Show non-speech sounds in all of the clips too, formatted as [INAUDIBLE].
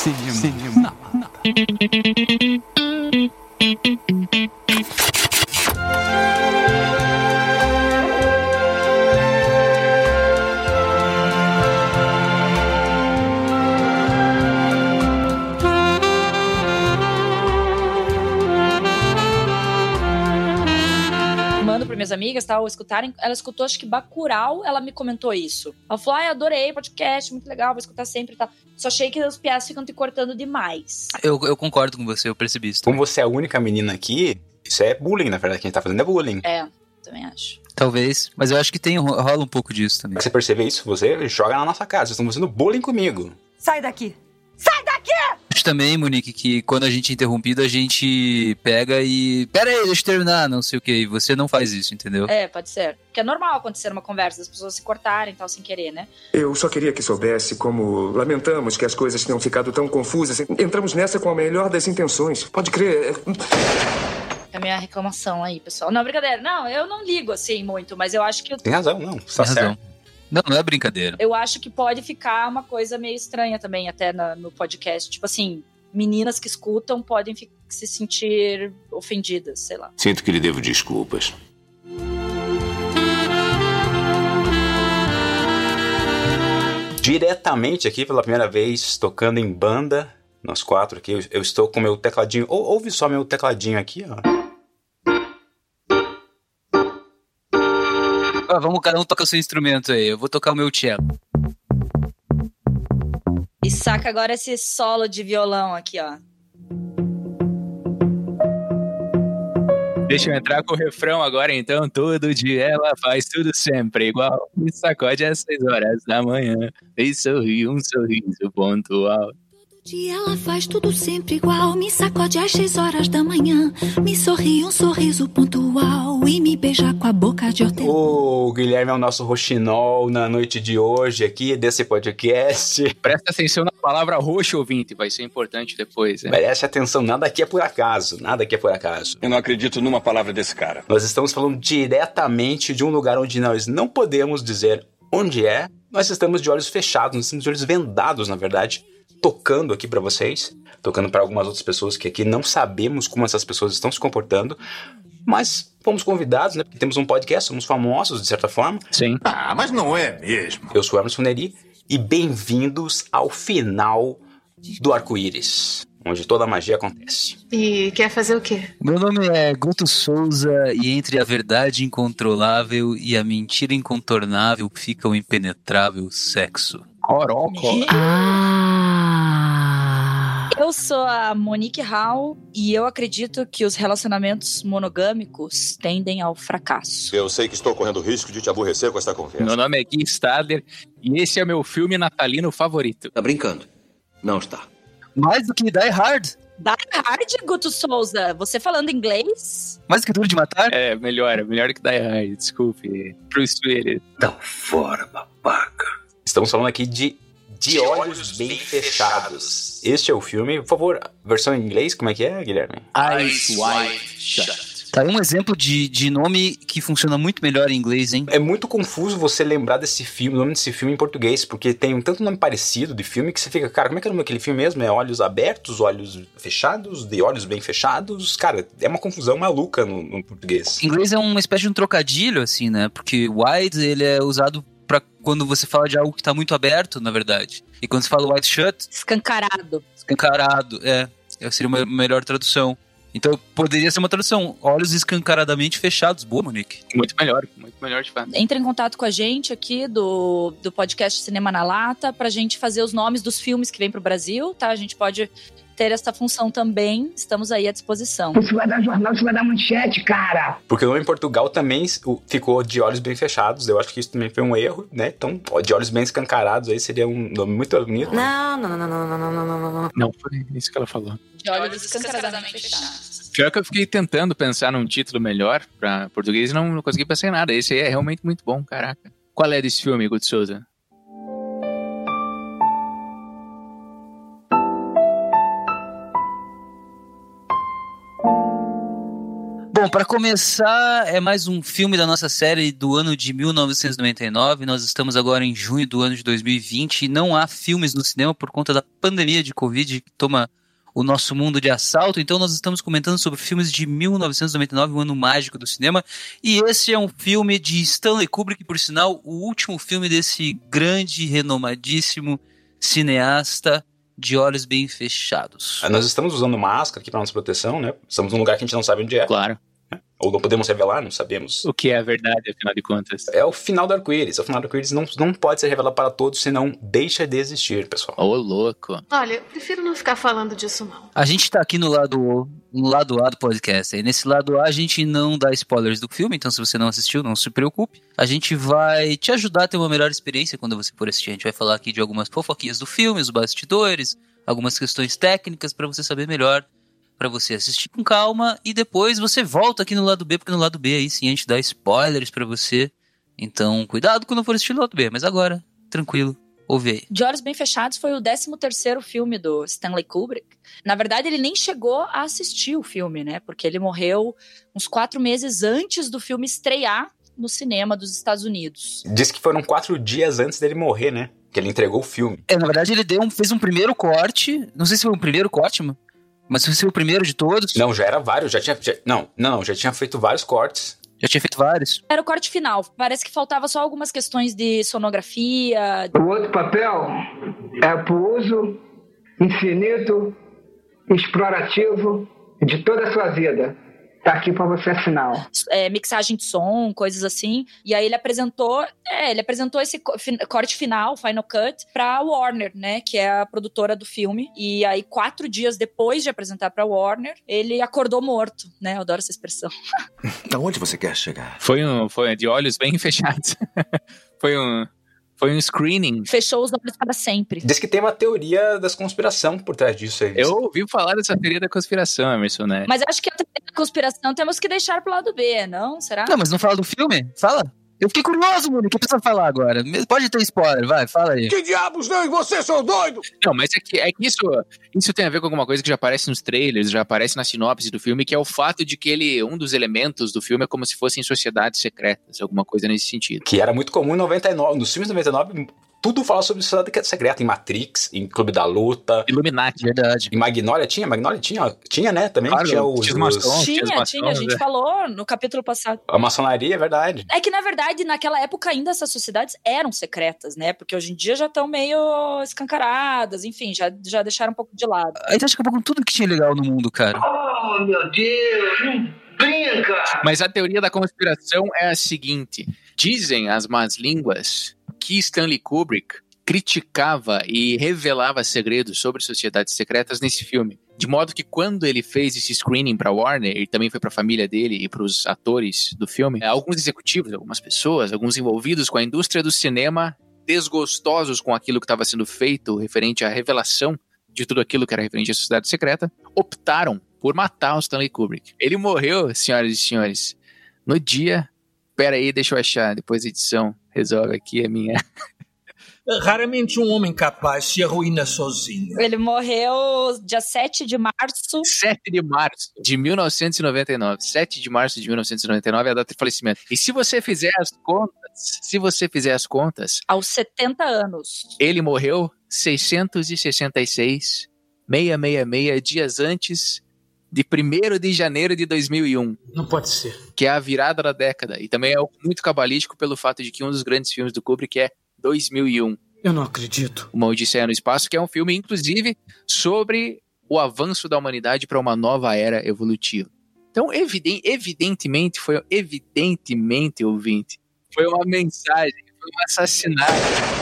Sigmund. Sigmund. [LAUGHS] minhas amigas, tal, escutarem. Ela escutou, acho que Bacurau, ela me comentou isso. Ela falou, ai, adorei podcast, muito legal, vou escutar sempre e tal. Só achei que os piadas ficam te cortando demais. Eu, eu concordo com você, eu percebi isso. Como você é a única menina aqui, isso é bullying, na verdade. Quem a gente tá fazendo é bullying. É, também acho. Talvez, mas eu acho que tem rola um pouco disso também. Você perceber isso, você joga na nossa casa. Vocês estão fazendo bullying comigo. Sai daqui! Sai daqui! Acho também, Monique, que quando a gente é interrompido, a gente pega e. Pera aí, deixa eu terminar, não sei o que. E você não faz isso, entendeu? É, pode ser. Porque é normal acontecer numa conversa, as pessoas se cortarem e tal, sem querer, né? Eu só queria que soubesse como lamentamos que as coisas tenham ficado tão confusas. Entramos nessa com a melhor das intenções. Pode crer. É a minha reclamação aí, pessoal. Não, brincadeira. Não, eu não ligo assim muito, mas eu acho que. Tem razão, não. Você tá Tem razão. Não, não é brincadeira. Eu acho que pode ficar uma coisa meio estranha também, até na- no podcast. Tipo assim, meninas que escutam podem se sentir ofendidas, sei lá. Sinto que lhe devo desculpas. Diretamente aqui pela primeira vez, tocando em banda, nós quatro aqui. Eu, eu estou com meu tecladinho. Ou, ouve só meu tecladinho aqui, ó. Ah, vamos, cada um toca o seu instrumento aí. Eu vou tocar o meu cello. E saca agora esse solo de violão aqui, ó. Deixa eu entrar com o refrão agora, então. Todo dia ela faz tudo sempre igual. Me sacode às seis horas da manhã. E sorri um sorriso pontual. Dia ela faz tudo sempre igual. Me sacode às seis horas da manhã. Me sorri um sorriso pontual. E me beija com a boca de hortelã. O Guilherme é o nosso roxinol na noite de hoje aqui desse podcast. [LAUGHS] Presta atenção na palavra roxo, ouvinte. Vai ser importante depois, né? Merece atenção, nada aqui é por acaso. Nada aqui é por acaso. Eu não acredito numa palavra desse cara. Nós estamos falando diretamente de um lugar onde nós não podemos dizer onde é. Nós estamos de olhos fechados, nós estamos de olhos vendados, na verdade, tocando aqui pra vocês, tocando pra algumas outras pessoas que aqui não sabemos como essas pessoas estão se comportando, mas fomos convidados, né? Porque temos um podcast, somos famosos de certa forma. Sim. Ah, mas não é mesmo. Eu sou Emerson Neri e bem-vindos ao final do arco-íris, onde toda a magia acontece. E quer fazer o quê? Meu nome é Guto Souza e entre a verdade incontrolável e a mentira incontornável fica o impenetrável sexo. Coroco. Ah. Eu sou a Monique Hall e eu acredito que os relacionamentos monogâmicos tendem ao fracasso. Eu sei que estou correndo risco de te aborrecer com esta conversa. Meu nome é Gui Stadler e esse é o meu filme natalino favorito. Tá brincando? Não está. Mais do que Die Hard? Die Hard, Guto Souza, você falando inglês? Mais do que Duro de Matar? É, melhor, melhor que Die Hard, desculpe. Bruce Willis. Tá fora, babaca. Estamos falando aqui de De Olhos Bem Fechados. Este é o filme. Por favor, versão em inglês, como é que é, Guilherme? Eyes Wide Shut. Tá aí um exemplo de, de nome que funciona muito melhor em inglês, hein? É muito confuso você lembrar desse filme, o nome desse filme em português, porque tem um tanto nome parecido de filme que você fica, cara, como é que é o nome daquele filme mesmo? É Olhos Abertos, Olhos Fechados, De Olhos Bem Fechados? Cara, é uma confusão maluca no, no português. Em inglês é uma espécie de um trocadilho, assim, né? Porque wide, ele é usado pra quando você fala de algo que tá muito aberto, na verdade. E quando você fala wide shut, Escancarado. escancarado, é. Seria uma melhor tradução. Então poderia ser uma tradução, olhos escancaradamente fechados. Boa, Monique. Muito melhor, muito melhor de fato. Entre em contato com a gente aqui do, do podcast Cinema na Lata pra gente fazer os nomes dos filmes que vêm pro Brasil, tá? A gente pode ter essa função também. Estamos aí à disposição. Isso vai dar jornal, isso vai dar manchete, cara. Porque o nome em Portugal também ficou De Olhos Bem Fechados. Eu acho que isso também foi um erro, né? Então, ó, De Olhos Bem Escancarados aí seria um nome muito bonito. Não, não, não, não, não, não, não, não, não, não. Não, foi isso que ela falou. De olhos escancaradamente fechados. Pior que eu fiquei tentando pensar num título melhor pra português e não, não consegui pensar em nada. Esse aí é realmente muito bom, caraca. Qual é desse filme, Guto Souza? Bom, para começar, é mais um filme da nossa série do ano de 1999. Nós estamos agora em junho do ano de 2020 e não há filmes no cinema por conta da pandemia de Covid que toma o nosso mundo de assalto. Então nós estamos comentando sobre filmes de 1999, o ano mágico do cinema. E esse é um filme de Stanley Kubrick, por sinal, o último filme desse grande, renomadíssimo cineasta de olhos bem fechados. Nós estamos usando máscara aqui para nossa proteção, né? Estamos num lugar que a gente não sabe onde é. Claro. Ou não podemos revelar, não sabemos. O que é a verdade, afinal de contas? É o final do arco-íris. O final do arco-íris não, não pode ser revelado para todos, senão deixa de existir, pessoal. Ô, louco. Olha, eu prefiro não ficar falando disso, não. A gente tá aqui no lado, no lado A do podcast. E nesse lado A a gente não dá spoilers do filme, então se você não assistiu, não se preocupe. A gente vai te ajudar a ter uma melhor experiência quando você for assistir. A gente vai falar aqui de algumas fofoquinhas do filme, os bastidores, algumas questões técnicas para você saber melhor para você assistir com calma e depois você volta aqui no lado B, porque no lado B aí sim a gente dá spoilers para você. Então, cuidado quando for assistir no lado B, mas agora, tranquilo, ouve aí. De Olhos Bem Fechados foi o 13 terceiro filme do Stanley Kubrick. Na verdade, ele nem chegou a assistir o filme, né? Porque ele morreu uns quatro meses antes do filme estrear no cinema dos Estados Unidos. Diz que foram quatro dias antes dele morrer, né? Que ele entregou o filme. É, na verdade, ele deu um, fez um primeiro corte. Não sei se foi um primeiro corte, Mas foi o primeiro de todos? Não, já era vários, já tinha. Já, não, não, já tinha feito vários cortes. Já tinha feito vários? Era o corte final. Parece que faltava só algumas questões de sonografia. O outro papel é pro uso infinito, explorativo de toda a sua vida. Tá aqui pra você assinar. É, mixagem de som, coisas assim. E aí ele apresentou, é, ele apresentou esse corte final, Final Cut, pra Warner, né? Que é a produtora do filme. E aí, quatro dias depois de apresentar pra Warner, ele acordou morto, né? Eu adoro essa expressão. [LAUGHS] Aonde você quer chegar? Foi um. Foi de olhos bem [LAUGHS] fechados. foi um. Foi um screening. Fechou os olhos para sempre. Diz que tem uma teoria das conspiração por trás disso aí. Eu ouvi falar dessa teoria da conspiração, Emerson, né? Mas acho que a teoria da conspiração temos que deixar pro lado B, não? Será? Não, mas não fala do filme? Fala. Eu fiquei curioso, mano. O que precisa falar agora? Pode ter spoiler, vai, fala aí. Que diabos não? E você, seu doido? Não, mas é que, é que isso, isso tem a ver com alguma coisa que já aparece nos trailers, já aparece na sinopse do filme, que é o fato de que ele, um dos elementos do filme é como se fossem sociedades secretas, alguma coisa nesse sentido. Que era muito comum em 99. Nos filmes de 99, tudo fala sobre sociedade secreta. Em Matrix, em Clube da Luta. Illuminati, verdade. Em Magnolia tinha? Magnolia tinha? Tinha, né? Também Claro, tinha os... tinha os. Tinha, Tinha tinha, a gente é. falou no capítulo passado. A maçonaria, é verdade. É que, na verdade, naquela época ainda essas sociedades eram secretas, né? Porque hoje em dia já estão meio escancaradas, enfim, já, já deixaram um pouco de lado. Aí tá acabou com tudo que tinha legal no mundo, cara. Oh, meu Deus, não brinca! Mas a teoria da conspiração é a seguinte: dizem as más línguas que Stanley Kubrick criticava e revelava segredos sobre sociedades secretas nesse filme. De modo que quando ele fez esse screening para Warner, e também foi para a família dele e para os atores do filme, alguns executivos, algumas pessoas, alguns envolvidos com a indústria do cinema, desgostosos com aquilo que estava sendo feito referente à revelação de tudo aquilo que era referente à sociedade secreta, optaram por matar o Stanley Kubrick. Ele morreu, senhoras e senhores, no dia. Pera aí, deixa eu achar, depois edição resolve aqui a minha. Raramente um homem capaz se arruína sozinho. Ele morreu dia 7 de março. 7 de março de 1999. 7 de março de 1999 é a data de falecimento. E se você fizer as contas, se você fizer as contas, Aos 70 anos. ele morreu 666, 666 dias antes de 1 de janeiro de 2001. Não pode ser. que é a virada da década. E também é muito cabalístico pelo fato de que um dos grandes filmes do Kubrick é 2001, Eu não acredito. Uma Odisseia no Espaço, que é um filme, inclusive, sobre o avanço da humanidade para uma nova era evolutiva. Então, eviden- evidentemente, foi evidentemente, ouvinte, foi uma mensagem, foi um assassinato.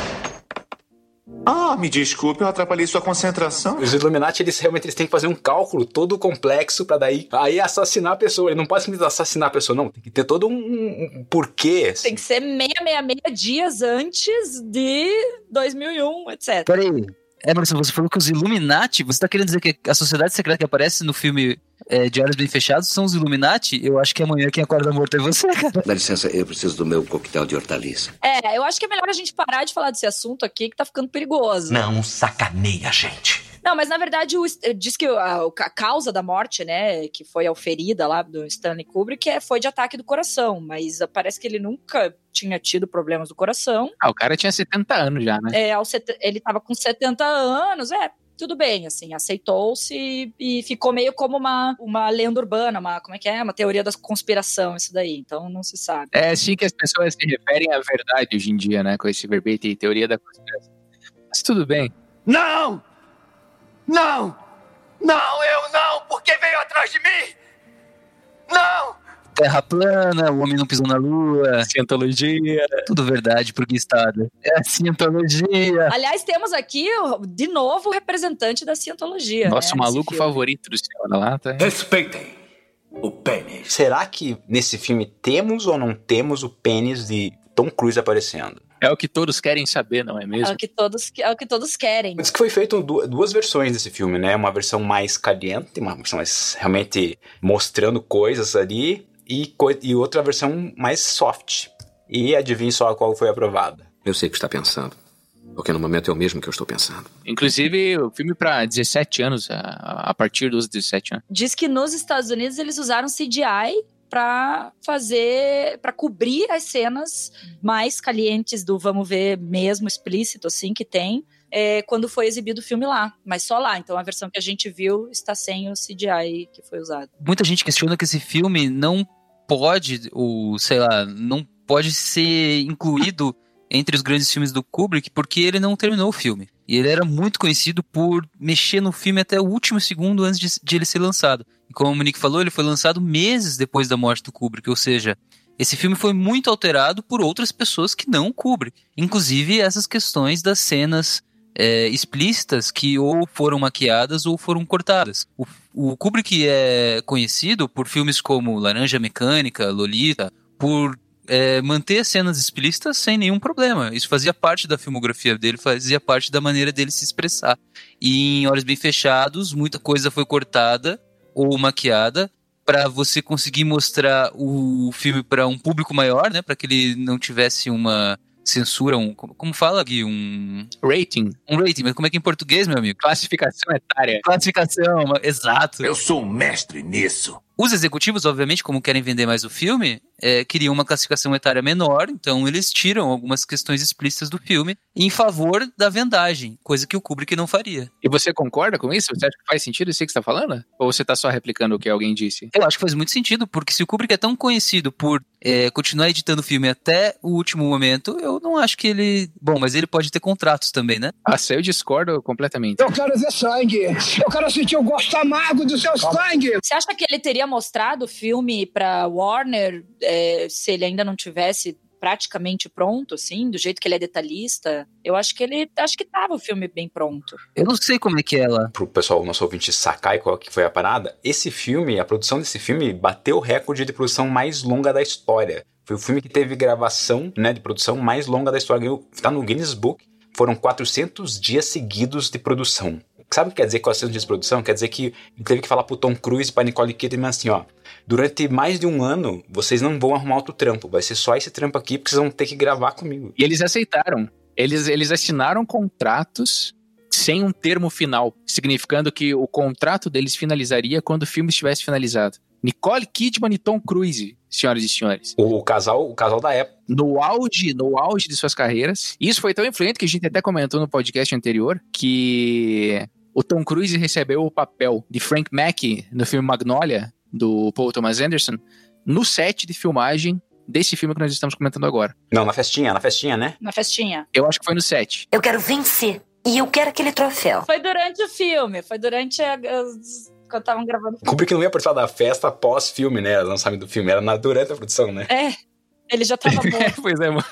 Ah, me desculpe, eu atrapalhei sua concentração. Os Illuminati, eles realmente eles têm que fazer um cálculo todo complexo pra daí aí assassinar a pessoa. Ele não pode simplesmente assassinar a pessoa, não. Tem que ter todo um, um- porquê. assim. Tem que ser 666 dias antes de 2001, etc. Peraí. Emerson, você falou que os Illuminati, você tá querendo dizer que a sociedade secreta que aparece no filme é, De Olhos Bem Fechados são os Illuminati? Eu acho que amanhã quem acorda morto é você, cara. Dá licença, eu preciso do meu coquetel de hortaliça. É, eu acho que é melhor a gente parar de falar desse assunto aqui, que tá ficando perigoso. Não sacaneia, gente. Não, mas na verdade o, diz que a, a, causa da morte, né, que foi a ferida lá do Stanley Kubrick, é, foi de ataque do coração, mas parece que ele nunca tinha tido problemas do coração. Ah, o cara tinha 70 anos já, né? É, ele tava com 70 anos, é, tudo bem, assim, aceitou-se e ficou meio como uma, uma lenda urbana, uma, como é que é? Uma teoria da conspiração, isso daí, então não se sabe. É assim que as pessoas se referem à verdade hoje em dia, né, com esse verbete, teoria da conspiração. Mas tudo bem. Não! Não! Não, eu não! Porque veio atrás de mim! Não! Terra plana, o homem não pisou na lua. Cientologia. Tudo verdade pro Estado. É a cientologia. Aliás, temos aqui, de novo, o representante da cientologia. Nosso né, maluco favorito do Senhor da Lata. Respeitem o pênis. Será que nesse filme temos ou não temos o pênis de Tom Cruise aparecendo? É o que todos querem saber, não é mesmo? É o que todos, é o que todos querem. Diz que foi feito duas versões desse filme, né? Uma versão mais caliente, uma versão mais realmente mostrando coisas ali, e, e outra versão mais soft. E adivinhe só qual foi aprovada. Eu sei o que está pensando. Porque no momento é o mesmo que eu estou pensando. Inclusive, o filme para 17 anos, a, a partir dos 17 anos. Diz que nos Estados Unidos eles usaram CGI para fazer, para cobrir as cenas mais calientes do vamos ver mesmo explícito assim que tem. É, quando foi exibido o filme lá, mas só lá. Então a versão que a gente viu está sem o CGI que foi usado. Muita gente questiona que esse filme não pode, ou sei lá, não pode ser incluído entre os grandes filmes do Kubrick porque ele não terminou o filme. E ele era muito conhecido por mexer no filme até o último segundo antes de, de ele ser lançado. E como o Monique falou, ele foi lançado meses depois da morte do Kubrick, ou seja, esse filme foi muito alterado por outras pessoas que não o Kubrick. Inclusive essas questões das cenas é, explícitas que ou foram maquiadas ou foram cortadas. O, o Kubrick é conhecido por filmes como Laranja Mecânica, Lolita, por é, manter cenas explícitas sem nenhum problema. Isso fazia parte da filmografia dele, fazia parte da maneira dele se expressar. E em Olhos Bem Fechados, muita coisa foi cortada ou maquiada para você conseguir mostrar o filme para um público maior, né, para que ele não tivesse uma censura, um, como fala Gui, um rating. Um rating, mas como é que é em português, meu amigo? Classificação etária. Classificação, exato. Eu sou um mestre nisso. Os executivos, obviamente, como querem vender mais o filme, é, queriam uma classificação etária menor, então eles tiram algumas questões explícitas do filme em favor da vendagem, coisa que o Kubrick não faria. E você concorda com isso? Você acha que faz sentido isso que você está falando? Ou você está só replicando o que alguém disse? Eu acho que faz muito sentido, porque se o Kubrick é tão conhecido por é, continuar editando o filme até o último momento, eu não acho que ele. Bom, mas ele pode ter contratos também, né? Ah, eu discordo completamente. Eu quero ver sangue. Eu quero sentir o gosto amargo do seu sangue. Você acha que ele teria mostrado o filme para Warner é, se ele ainda não tivesse praticamente pronto, assim, do jeito que ele é detalhista, eu acho que ele acho que tava o filme bem pronto. Eu não sei como é que é lá. Pro pessoal, nosso ouvinte sacar qual que foi a parada, esse filme, a produção desse filme bateu o recorde de produção mais longa da história. Foi o filme que teve gravação, né, de produção mais longa da história. Tá no Guinness Book. Foram 400 dias seguidos de produção. Sabe o que quer dizer 400 dias de produção? Quer dizer que ele teve que falar pro Tom Cruise e pra Nicole Kidman assim, ó. Durante mais de um ano, vocês não vão arrumar outro trampo. Vai ser só esse trampo aqui, porque vocês vão ter que gravar comigo. E eles aceitaram. Eles, eles assinaram contratos sem um termo final, significando que o contrato deles finalizaria quando o filme estivesse finalizado. Nicole Kidman e Tom Cruise, senhoras e senhores. O, casal, o casal da época. No auge, no auge de suas carreiras. Isso foi tão influente que a gente até comentou no podcast anterior que o Tom Cruise recebeu o papel de Frank Mackey no filme Magnolia, do Paul Thomas Anderson, no set de filmagem desse filme que nós estamos comentando agora. Não, na festinha, na festinha, né? Na festinha. Eu acho que foi no set. Eu quero vencer. E eu quero aquele troféu. Foi durante o filme, foi durante a, as, quando estavam gravando. Kubrick não ia participar da festa pós-filme, né? Lançamento do filme, era na, durante a produção, né? É. Ele já tava [LAUGHS] morto. pois é, mano.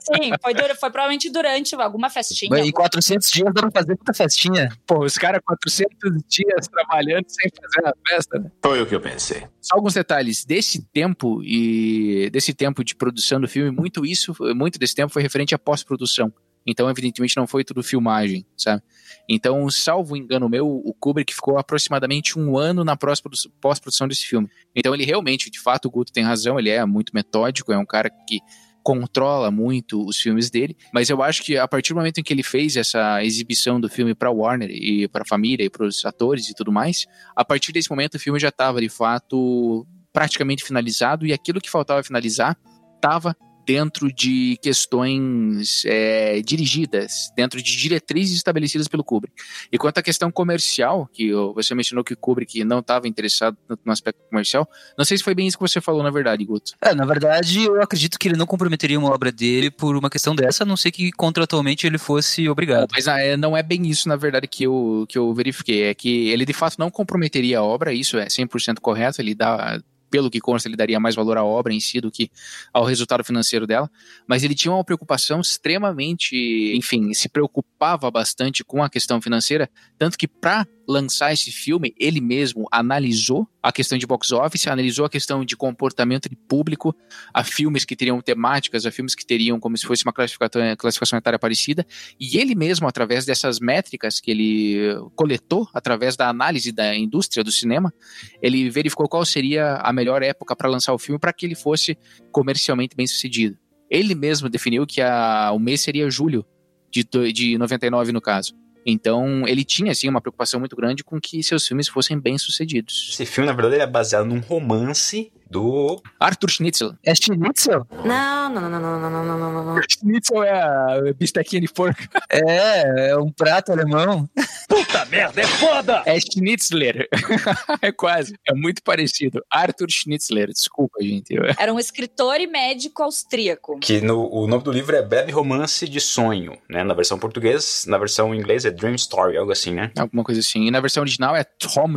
Sim, foi, foi provavelmente durante alguma festinha. Em 400 dias dá pra fazer muita festinha. Pô, os caras 400 dias trabalhando sem fazer a festa, né? Foi o que eu pensei. Só alguns detalhes. Desse tempo e desse tempo de produção do filme, muito isso, muito desse tempo foi referente à pós-produção. Então, evidentemente, não foi tudo filmagem, sabe? Então, salvo engano meu, o Kubrick ficou aproximadamente um ano na pós-produção desse filme. Então, ele realmente, de fato, o Guto tem razão, ele é muito metódico, é um cara que controla muito os filmes dele, mas eu acho que a partir do momento em que ele fez essa exibição do filme para Warner e para a família e para os atores e tudo mais, a partir desse momento o filme já estava de fato praticamente finalizado e aquilo que faltava finalizar estava dentro de questões é, dirigidas, dentro de diretrizes estabelecidas pelo Kubrick. E quanto à questão comercial, que você mencionou que o Kubrick não estava interessado no aspecto comercial, não sei se foi bem isso que você falou, na verdade, Guto. É, na verdade, eu acredito que ele não comprometeria uma obra dele por uma questão dessa, a não ser que contratualmente ele fosse obrigado. Mas é, não é bem isso, na verdade, que eu, que eu verifiquei. É que ele de fato não comprometeria a obra, isso é 100% correto, ele dá pelo que consta, ele daria mais valor à obra em si do que ao resultado financeiro dela, mas ele tinha uma preocupação extremamente, enfim, se preocupava bastante com a questão financeira, tanto que para lançar esse filme, ele mesmo analisou a questão de box office, analisou a questão de comportamento de público, a filmes que teriam temáticas, a filmes que teriam como se fosse uma classificação, classificação etária parecida, e ele mesmo, através dessas métricas que ele coletou, através da análise da indústria do cinema, ele verificou qual seria a melhor época para lançar o filme para que ele fosse comercialmente bem sucedido. Ele mesmo definiu que a, o mês seria julho de, de 99, no caso. Então, ele tinha, assim, uma preocupação muito grande com que seus filmes fossem bem-sucedidos. Esse filme, na verdade, é baseado num romance do... Arthur Schnitzel. É Schnitzel? Não, não, não, não, não, não, não, não, não. Schnitzel é a bistequinha de porco. É, é um prato alemão. Puta merda, é foda! É Schnitzler. [LAUGHS] é quase. É muito parecido. Arthur Schnitzler, desculpa, gente. Era um escritor e médico austríaco. Que no, o nome do livro é Breve Romance de Sonho, né? Na versão portuguesa, na versão inglesa é Dream Story, algo assim, né? Alguma coisa assim. E na versão original é Tom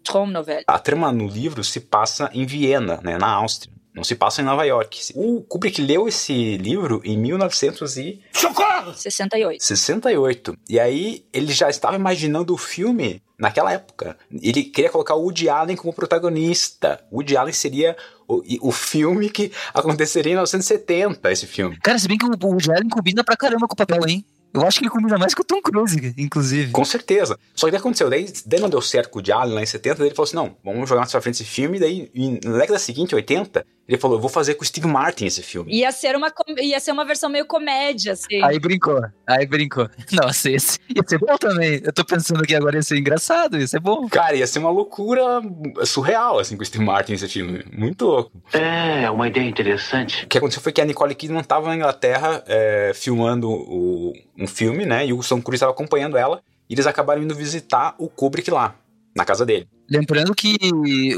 Novel. Tom Novel. A trama no livro se passa em Viena, né? Na Áustria. Não se passa em Nova York. O Kubrick leu esse livro em 1900 e... Socorro! 68. 68. E aí ele já estava imaginando o filme naquela época. Ele queria colocar o Woody Allen como protagonista. O Woody Allen seria o, o filme que aconteceria em 1970, esse filme. Cara, se bem que o Woody Allen combina pra caramba com o papel, hein? Eu acho que ele combina mais com o Tom Cruise, inclusive. Com certeza. Só que que aconteceu? Daí, daí não deu certo com o Allen lá em 70, daí ele falou assim, não, vamos jogar mais pra frente esse filme, daí na década seguinte, 80, ele falou, eu vou fazer com o Steve Martin esse filme. Ia ser uma, ia ser uma versão meio comédia, assim. Aí brincou, aí brincou. [LAUGHS] Nossa, esse ia ser bom também. Eu tô pensando que agora ia ser engraçado, ia ser bom. Cara, ia ser uma loucura surreal, assim, com o Steve Martin esse filme. Muito louco. É, uma ideia interessante. O que aconteceu foi que a Nicole Kidman tava na Inglaterra é, filmando o, um filme, né, e o Tom Cruise estava acompanhando ela, e eles acabaram indo visitar o Kubrick lá, na casa dele. Lembrando que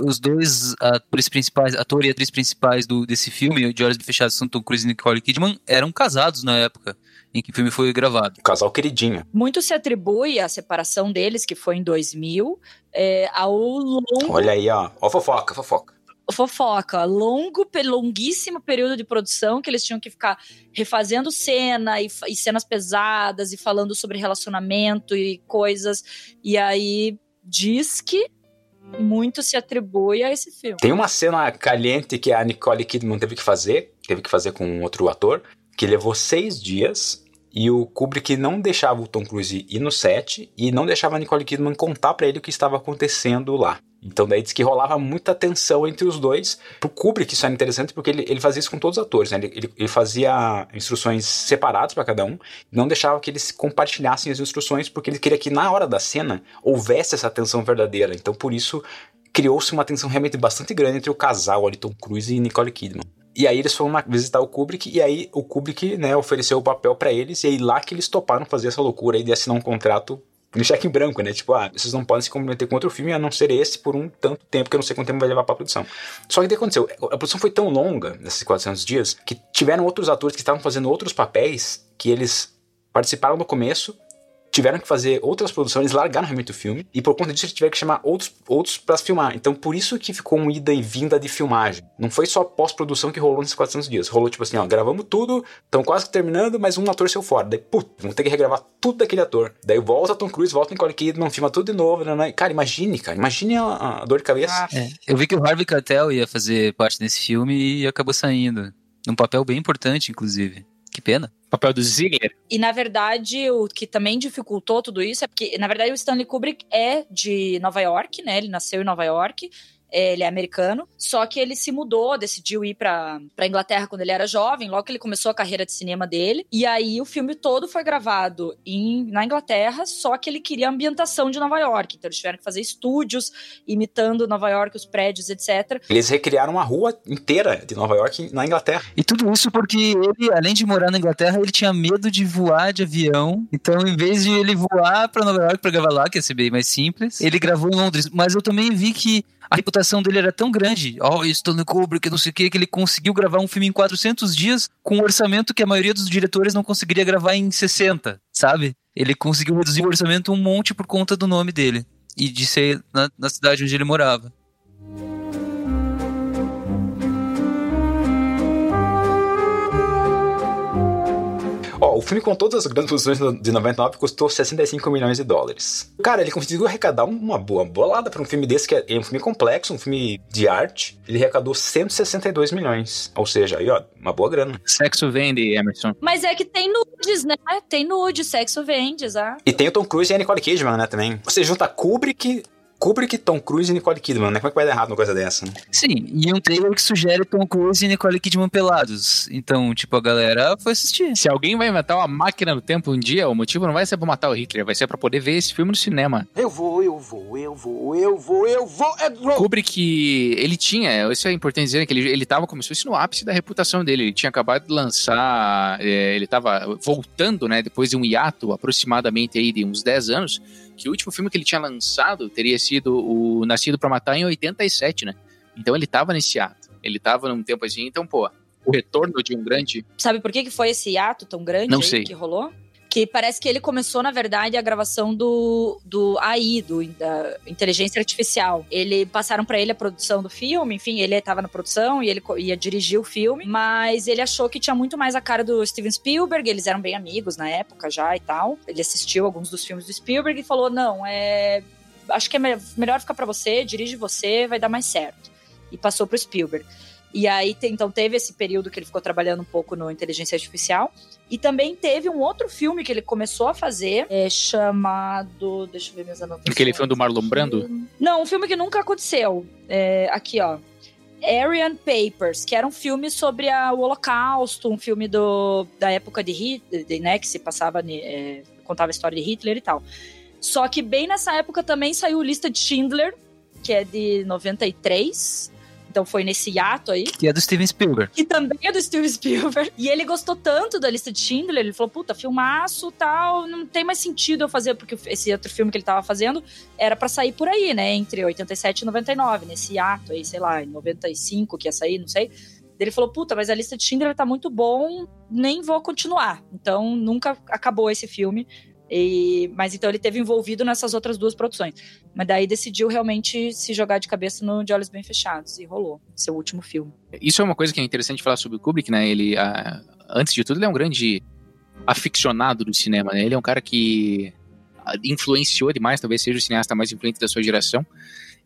os dois atores principais, ator e atriz principais do, desse filme, De Olhos Fechados, são Tom Cruise e Nicole Kidman, eram casados na época em que o filme foi gravado. O casal queridinho. Muito se atribui a separação deles, que foi em 2000, é, ao longo... Olha aí, ó. Ó fofoca, fofoca fofoca, longo, longuíssimo período de produção que eles tinham que ficar refazendo cena e, e, cenas pesadas e falando sobre relacionamento e coisas. E aí diz que muito se atribui a esse filme. Tem uma cena caliente que a Nicole Kidman teve que fazer, teve que fazer com outro ator, que levou seis dias e o Kubrick não deixava o Tom Cruise ir no set e não deixava a Nicole Kidman contar para ele o que estava acontecendo lá. Então daí diz que rolava muita tensão entre os dois. Pro Kubrick isso era interessante porque ele, ele fazia isso com todos os atores, né? ele, ele, ele fazia instruções separadas para cada um, não deixava que eles compartilhassem as instruções porque ele queria que na hora da cena houvesse essa tensão verdadeira. Então por isso criou-se uma tensão realmente bastante grande entre o casal ali, Tom Cruise e Nicole Kidman. E aí eles foram visitar o Kubrick e aí o Kubrick, né, ofereceu o papel para eles e aí lá que eles toparam fazer essa loucura aí de assinar um contrato no cheque em branco, né? Tipo, ah, vocês não podem se comprometer com outro filme a não ser esse por um tanto tempo que eu não sei quanto tempo vai levar pra produção. Só que o que aconteceu? A produção foi tão longa, nesses 400 dias, que tiveram outros atores que estavam fazendo outros papéis que eles participaram no começo tiveram que fazer outras produções, largaram realmente o filme, e por conta disso eles tiveram que chamar outros, outros para filmar. Então por isso que ficou um ida e vinda de filmagem. Não foi só pós-produção que rolou nesses 400 dias. Rolou tipo assim, ó, gravamos tudo, estão quase terminando, mas um ator saiu fora. Daí, putz, vamos ter que regravar tudo daquele ator. Daí volta Tom Cruise, volta Nicole Kidman, filma tudo de novo. Né, né? Cara, imagine, cara, imagine a, a dor de cabeça. É. Eu vi que o Harvey Keitel ia fazer parte desse filme e acabou saindo. Um papel bem importante, inclusive. Que pena. Papel do Ziegler. E na verdade, o que também dificultou tudo isso é porque, na verdade, o Stanley Kubrick é de Nova York, né? Ele nasceu em Nova York. É, ele é americano, só que ele se mudou, decidiu ir pra, pra Inglaterra quando ele era jovem, logo que ele começou a carreira de cinema dele. E aí o filme todo foi gravado em, na Inglaterra, só que ele queria a ambientação de Nova York. Então eles tiveram que fazer estúdios imitando Nova York, os prédios, etc. Eles recriaram uma rua inteira de Nova York na Inglaterra. E tudo isso porque ele, além de morar na Inglaterra, ele tinha medo de voar de avião. Então, em vez de ele voar pra Nova York pra gravar lá, que ia ser bem mais simples, ele gravou em Londres. Mas eu também vi que a reputação dele era tão grande, ó, oh, Stanley Kubrick, não sei o que, que ele conseguiu gravar um filme em 400 dias com um orçamento que a maioria dos diretores não conseguiria gravar em 60, sabe? Ele conseguiu reduzir o orçamento um monte por conta do nome dele e de ser na, na cidade onde ele morava. O filme com todas as grandes produções de 99 custou 65 milhões de dólares. Cara, ele conseguiu arrecadar uma boa bolada para um filme desse, que é um filme complexo, um filme de arte. Ele arrecadou 162 milhões. Ou seja, aí, ó, uma boa grana. Sexo vende, Emerson. Mas é que tem nudes, né? Tem nude, sexo vende, exato. E tem o Tom Cruise e a Nicole Kidman, né, também. Você junta Kubrick, Kubrick, Tom Cruise e Nicole Kidman, né? Como é que vai dar errado uma coisa dessa, né? Sim, e um trailer que sugere Tom Cruise e Nicole Kidman pelados. Então, tipo, a galera foi assistir. Se alguém vai matar uma máquina do tempo um dia, o motivo não vai ser pra matar o Hitler, vai ser pra poder ver esse filme no cinema. Eu vou, eu vou, eu vou, eu vou, eu vou, é Kubrick, ele tinha, isso é importante dizer, que ele, ele tava, começou isso no ápice da reputação dele, ele tinha acabado de lançar, é, ele tava voltando, né, depois de um hiato aproximadamente aí de uns 10 anos, que o último filme que ele tinha lançado teria sido o Nascido para Matar em 87, né? Então ele tava nesse ato. Ele tava num tempo assim, então, pô, o retorno de um grande. Sabe por que, que foi esse ato tão grande Não sei. que rolou? Que parece que ele começou, na verdade, a gravação do, do AI, do, da inteligência artificial. Ele passaram para ele a produção do filme, enfim, ele estava na produção e ele ia dirigir o filme, mas ele achou que tinha muito mais a cara do Steven Spielberg, eles eram bem amigos na época já e tal. Ele assistiu alguns dos filmes do Spielberg e falou: não, é. Acho que é me- melhor ficar para você, dirige você, vai dar mais certo. E passou pro Spielberg. E aí, então, teve esse período que ele ficou trabalhando um pouco no Inteligência Artificial. E também teve um outro filme que ele começou a fazer, é, chamado. Deixa eu ver minhas anotações. Aquele filme do Marlon Brando? Não, um filme que nunca aconteceu. É, aqui, ó. Aryan Papers, que era um filme sobre a- o Holocausto, um filme do, da época de Hitler, né, que se passava, é, contava a história de Hitler e tal. Só que bem nessa época também saiu Lista de Schindler, que é de 93. Então foi nesse hiato aí. Que é do Steven Spielberg. Que também é do Steven Spielberg. E ele gostou tanto da lista de Schindler, ele falou: puta, filmaço tal, não tem mais sentido eu fazer, porque esse outro filme que ele tava fazendo era pra sair por aí, né? Entre 87 e 99, nesse ato aí, sei lá, em 95 que ia sair, não sei. Ele falou: puta, mas a lista de Schindler tá muito bom, nem vou continuar. Então nunca acabou esse filme. E, mas então ele teve envolvido nessas outras duas produções. Mas daí decidiu realmente se jogar de cabeça no De Olhos Bem Fechados e rolou seu último filme. Isso é uma coisa que é interessante falar sobre o Kubrick, né? Ele, ah, antes de tudo, ele é um grande aficionado do cinema, né? Ele é um cara que ah, influenciou demais, talvez seja o cineasta mais influente da sua geração.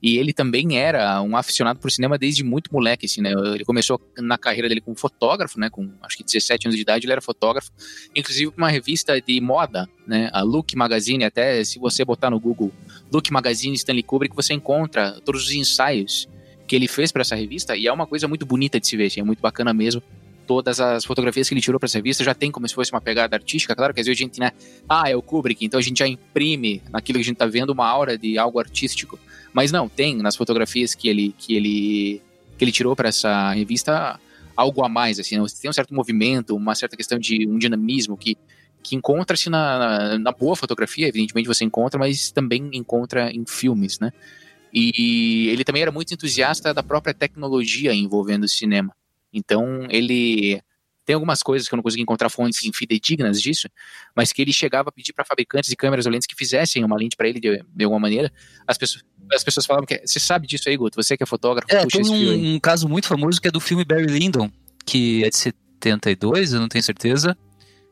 E ele também era um aficionado por cinema desde muito moleque, assim, né? Ele começou na carreira dele como fotógrafo, né? Com acho que 17 anos de idade, ele era fotógrafo, inclusive uma revista de moda, né? A Look Magazine, até se você botar no Google Look Magazine Stanley Kubrick, você encontra todos os ensaios que ele fez para essa revista, e é uma coisa muito bonita de se ver, assim, é muito bacana mesmo. Todas as fotografias que ele tirou para essa revista já tem como se fosse uma pegada artística, claro que às vezes a gente, né, ah, é o Kubrick, então a gente já imprime naquilo que a gente tá vendo uma aura de algo artístico. Mas não, tem nas fotografias que ele que ele que ele tirou para essa revista algo a mais, assim, né? tem um certo movimento, uma certa questão de um dinamismo que que encontra-se na, na, na boa fotografia, evidentemente você encontra, mas também encontra em filmes, né? E ele também era muito entusiasta da própria tecnologia envolvendo o cinema. Então, ele tem algumas coisas que eu não consegui encontrar fontes fidedignas disso, mas que ele chegava a pedir para fabricantes de câmeras ou lentes que fizessem uma lente para ele de, de alguma maneira. As pessoas, as pessoas falavam que você sabe disso aí, Guto, você que é fotógrafo, É, puxa tem um, um caso muito famoso que é do filme Barry Lyndon, que é de 72, eu não tenho certeza.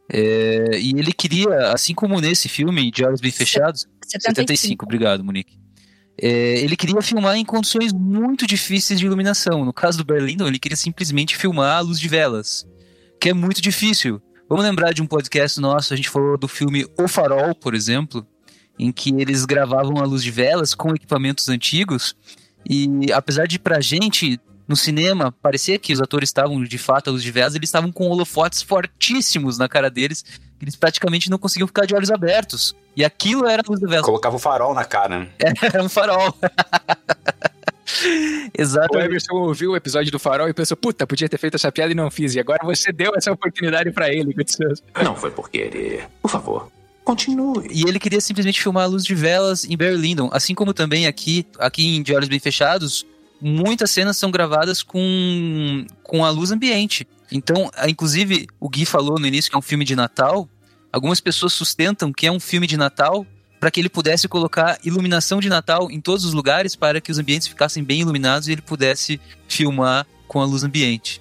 É, e ele queria, assim como nesse filme, De Olhos Bem Fechados, 75, obrigado, Monique. É, ele queria filmar em condições muito difíceis de iluminação. No caso do Barry Lyndon, ele queria simplesmente filmar à luz de velas, que é muito difícil. Vamos lembrar de um podcast nosso, a gente falou do filme O Farol, por exemplo, em que eles gravavam à luz de velas com equipamentos antigos E apesar de pra gente, no cinema, parecer que os atores estavam de fato à luz de velas, eles estavam com holofotes fortíssimos na cara deles, que eles praticamente não conseguiam ficar de olhos abertos. E aquilo era a luz de velas. Colocava o farol na cara. né? [LAUGHS] Era um farol. [LAUGHS] Exato. O Emerson ouviu o episódio do Farol e pensou, puta, podia ter feito essa piada e não fiz. E agora você deu essa oportunidade pra ele. Não foi por querer. Por favor, continue. E ele queria simplesmente filmar a luz de velas em Barry Lyndon, assim como também aqui, aqui em De Olhos Bem Fechados, muitas cenas são gravadas com, com a luz ambiente. Então, inclusive, o Gui falou no início que é um filme de Natal. Algumas pessoas sustentam que é um filme de Natal para que ele pudesse colocar iluminação de Natal em todos os lugares para que os ambientes ficassem bem iluminados e ele pudesse filmar com a luz ambiente.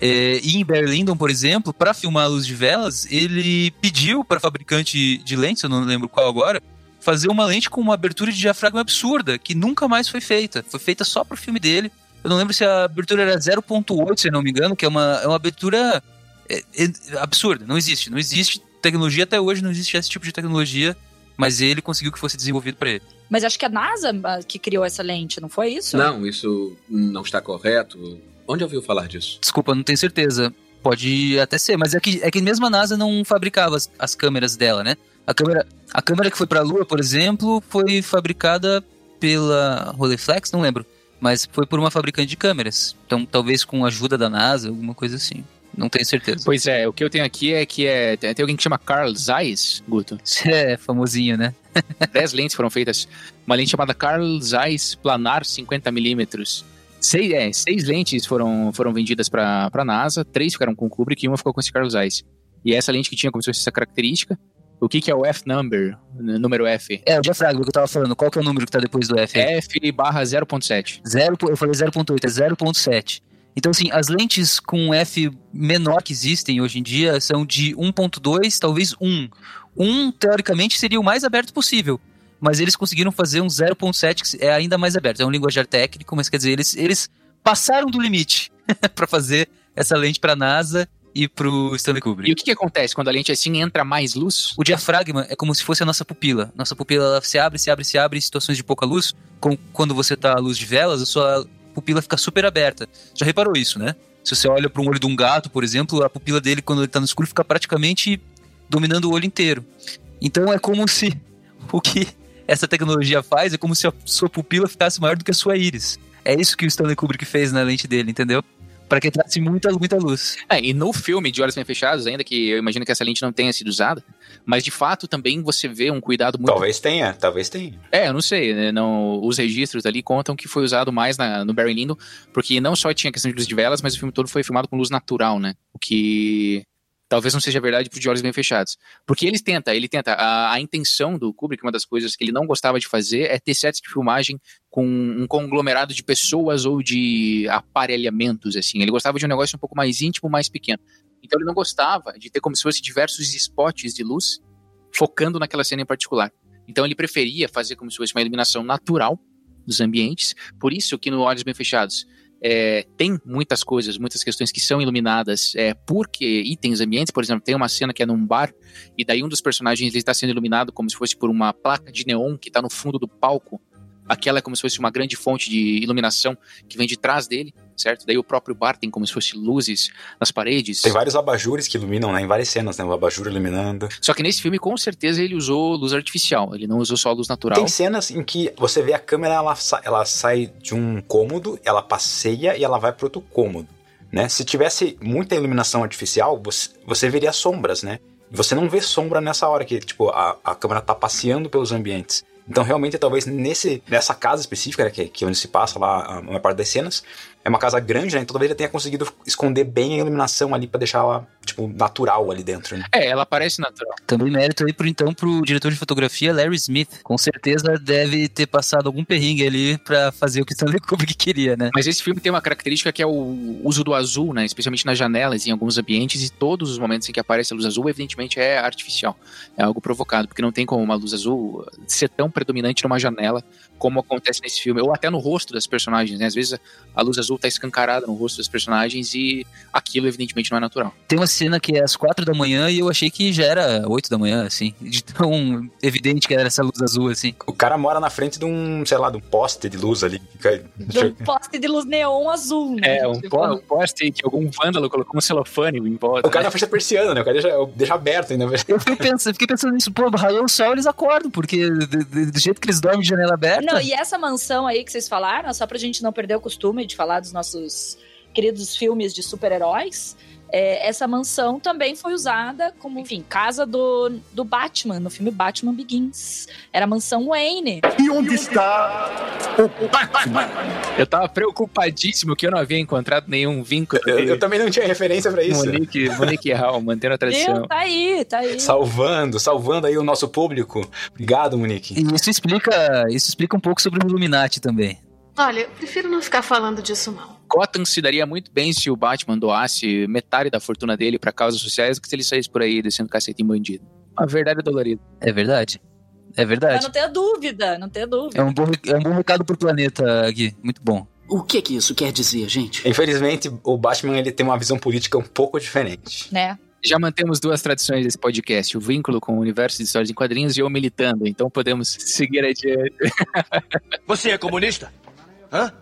É, e em Barry por exemplo, para filmar a luz de velas, ele pediu para fabricante de lentes, eu não lembro qual agora, fazer uma lente com uma abertura de diafragma absurda, que nunca mais foi feita. Foi feita só pro filme dele. Eu não lembro se a abertura era 0.8, se eu não me engano, que é uma, é uma abertura é, é, absurda. Não existe. Não existe tecnologia até hoje, não existe esse tipo de tecnologia, mas ele conseguiu que fosse desenvolvido para ele. Mas acho que a NASA ah, que criou essa lente, não foi isso? Não, isso não está correto. Onde ouviu falar disso? Desculpa, não tenho certeza. Pode até ser, mas é que, é que mesmo a NASA não fabricava as, as câmeras dela, né? A câmera, a câmera que foi pra Lua, por exemplo, foi fabricada pela Rolleiflex, não lembro. Mas foi por uma fabricante de câmeras. Então, talvez com a ajuda da NASA, alguma coisa assim. Não tenho certeza. Pois é, o que eu tenho aqui é que é, tem alguém que chama Carl Zeiss, Guto. [LAUGHS] É, famosinho, né? [LAUGHS] 10 lentes foram feitas. Uma lente chamada Carl Zeiss Planar 50mm. Seis, é, seis lentes foram, foram vendidas para a NASA, três ficaram com o Kubrick e uma ficou com esse Carl Zeiss. E essa lente que tinha como se fosse essa característica. O que, que é o F-number, n- número F? É, o diafragma que eu tava falando. Qual que é o número que tá depois do F? aí? F barra 0.7. Zero, eu falei 0.8, é 0.7. Então, assim, as lentes com F menor que existem hoje em dia são de 1.2, talvez 1. 1, teoricamente, seria o mais aberto possível. Mas eles conseguiram fazer um 0.7 que é ainda mais aberto. É um linguajar técnico, mas quer dizer, eles, eles passaram do limite [LAUGHS] para fazer essa lente para NASA e pro Stanley Kubrick. E o que, que acontece quando a lente assim entra mais luz? O diafragma é como se fosse a nossa pupila. Nossa pupila ela se abre, se abre, se abre em situações de pouca luz. Com, quando você tá à luz de velas, a sua pupila fica super aberta. Já reparou isso, né? Se você olha para um olho de um gato, por exemplo, a pupila dele, quando ele tá no escuro, fica praticamente dominando o olho inteiro. Então é como se [LAUGHS] o que essa tecnologia faz é como se a sua pupila ficasse maior do que a sua íris. É isso que o Stanley Kubrick fez na lente dele, entendeu? Para que entrasse muita, muita luz. É, e no filme de Olhos Bem Fechados, ainda que eu imagino que essa lente não tenha sido usada, mas de fato também você vê um cuidado muito. Talvez tenha, talvez tenha. É, eu não sei, né? Não, os registros ali contam que foi usado mais na- no Barry Lyndon, porque não só tinha questão de luz de velas, mas o filme todo foi filmado com luz natural, né? O que talvez não seja verdade pro De Olhos Bem Fechados. Porque ele tenta, ele tenta. A, a intenção do Kubrick, uma das coisas que ele não gostava de fazer, é ter sets de filmagem com um conglomerado de pessoas ou de aparelhamentos, assim. Ele gostava de um negócio um pouco mais íntimo, mais pequeno. Então ele não gostava de ter como se fosse diversos spots de luz focando naquela cena em particular. Então ele preferia fazer como se fosse uma iluminação natural dos ambientes. Por isso que no Olhos Bem Fechados é, tem muitas coisas, muitas questões que são iluminadas é, porque itens ambientes. Por exemplo, tem uma cena que é num bar e daí um dos personagens está sendo iluminado como se fosse por uma placa de neon que está no fundo do palco. Aquela é como se fosse uma grande fonte de iluminação que vem de trás dele, certo? Daí o próprio bar tem como se fosse luzes nas paredes. Tem vários abajures que iluminam, né? Em várias cenas, né? O abajur iluminando. Só que nesse filme, com certeza, ele usou luz artificial. Ele não usou só luz natural. Tem cenas em que você vê a câmera, ela, sa- ela sai de um cômodo, ela passeia e ela vai para outro cômodo, né? Se tivesse muita iluminação artificial, você, você veria sombras, né? Você não vê sombra nessa hora que, tipo, a, a câmera tá passeando pelos ambientes. Então, realmente, talvez nesse, nessa casa específica, né, que, que é onde se passa lá a maior parte das cenas, é uma casa grande, né? Então, talvez ele tenha conseguido esconder bem a iluminação ali para deixar ela, tipo, natural ali dentro, né? É, ela parece natural. Também mérito aí pro, então pro diretor de fotografia Larry Smith. Com certeza deve ter passado algum perrengue ali pra fazer o que Stanley Kubrick queria, né? Mas esse filme tem uma característica que é o uso do azul, né? Especialmente nas janelas, em alguns ambientes, e todos os momentos em que aparece a luz azul, evidentemente, é artificial. É algo provocado, porque não tem como uma luz azul ser tão predominante numa janela como acontece nesse filme, ou até no rosto das personagens, né? Às vezes a luz azul tá escancarada no rosto dos personagens e aquilo evidentemente não é natural. Tem uma cena que é às quatro da manhã e eu achei que já era oito da manhã, assim. De tão evidente que era essa luz azul, assim. O cara mora na frente de um, sei lá, de um poste de luz ali. Fica- De um poste de luz neon azul, né? É, um, Tipo, po- um poste que algum vândalo colocou um celofane em volta. O cara né? na frente da persiana, né? O cara deixa, deixa aberto ainda. Eu fiquei pensando, fiquei pensando nisso, pô, raiou o sol, eles acordam, porque do, do- do jeito que eles dormem de janela aberta. Não, e essa mansão aí que vocês falaram, só pra gente não perder o costume de falar dos nossos queridos filmes de super-heróis, é, essa mansão também foi usada como, enfim, casa do, do Batman, no filme Batman Begins. Era a mansão Wayne. E onde está o Batman? Eu tava preocupadíssimo que eu não havia encontrado nenhum vínculo. Eu, eu também não tinha referência pra isso. Monique, Monique Hall, mantendo a tradição. Tá aí, tá aí. Salvando, salvando aí o nosso público. Obrigado, Monique. E isso explica, isso explica um pouco sobre o Illuminati também. Olha, eu prefiro não ficar falando disso, não. Gotham se daria muito bem se o Batman doasse metade da fortuna dele pra causas sociais do que se ele saísse por aí descendo cacete em bandido. A verdade é dolorida. É verdade. É Mas verdade. não tenha dúvida, não tenha dúvida. É um, bom, é um bom recado pro planeta, Gui. Muito bom. O que que isso quer dizer, gente? Infelizmente, o Batman ele tem uma visão política um pouco diferente. Né? Já mantemos duas tradições desse podcast: o vínculo com o universo de histórias em quadrinhos e eu militando. Então podemos seguir adiante. Você é comunista? Hã?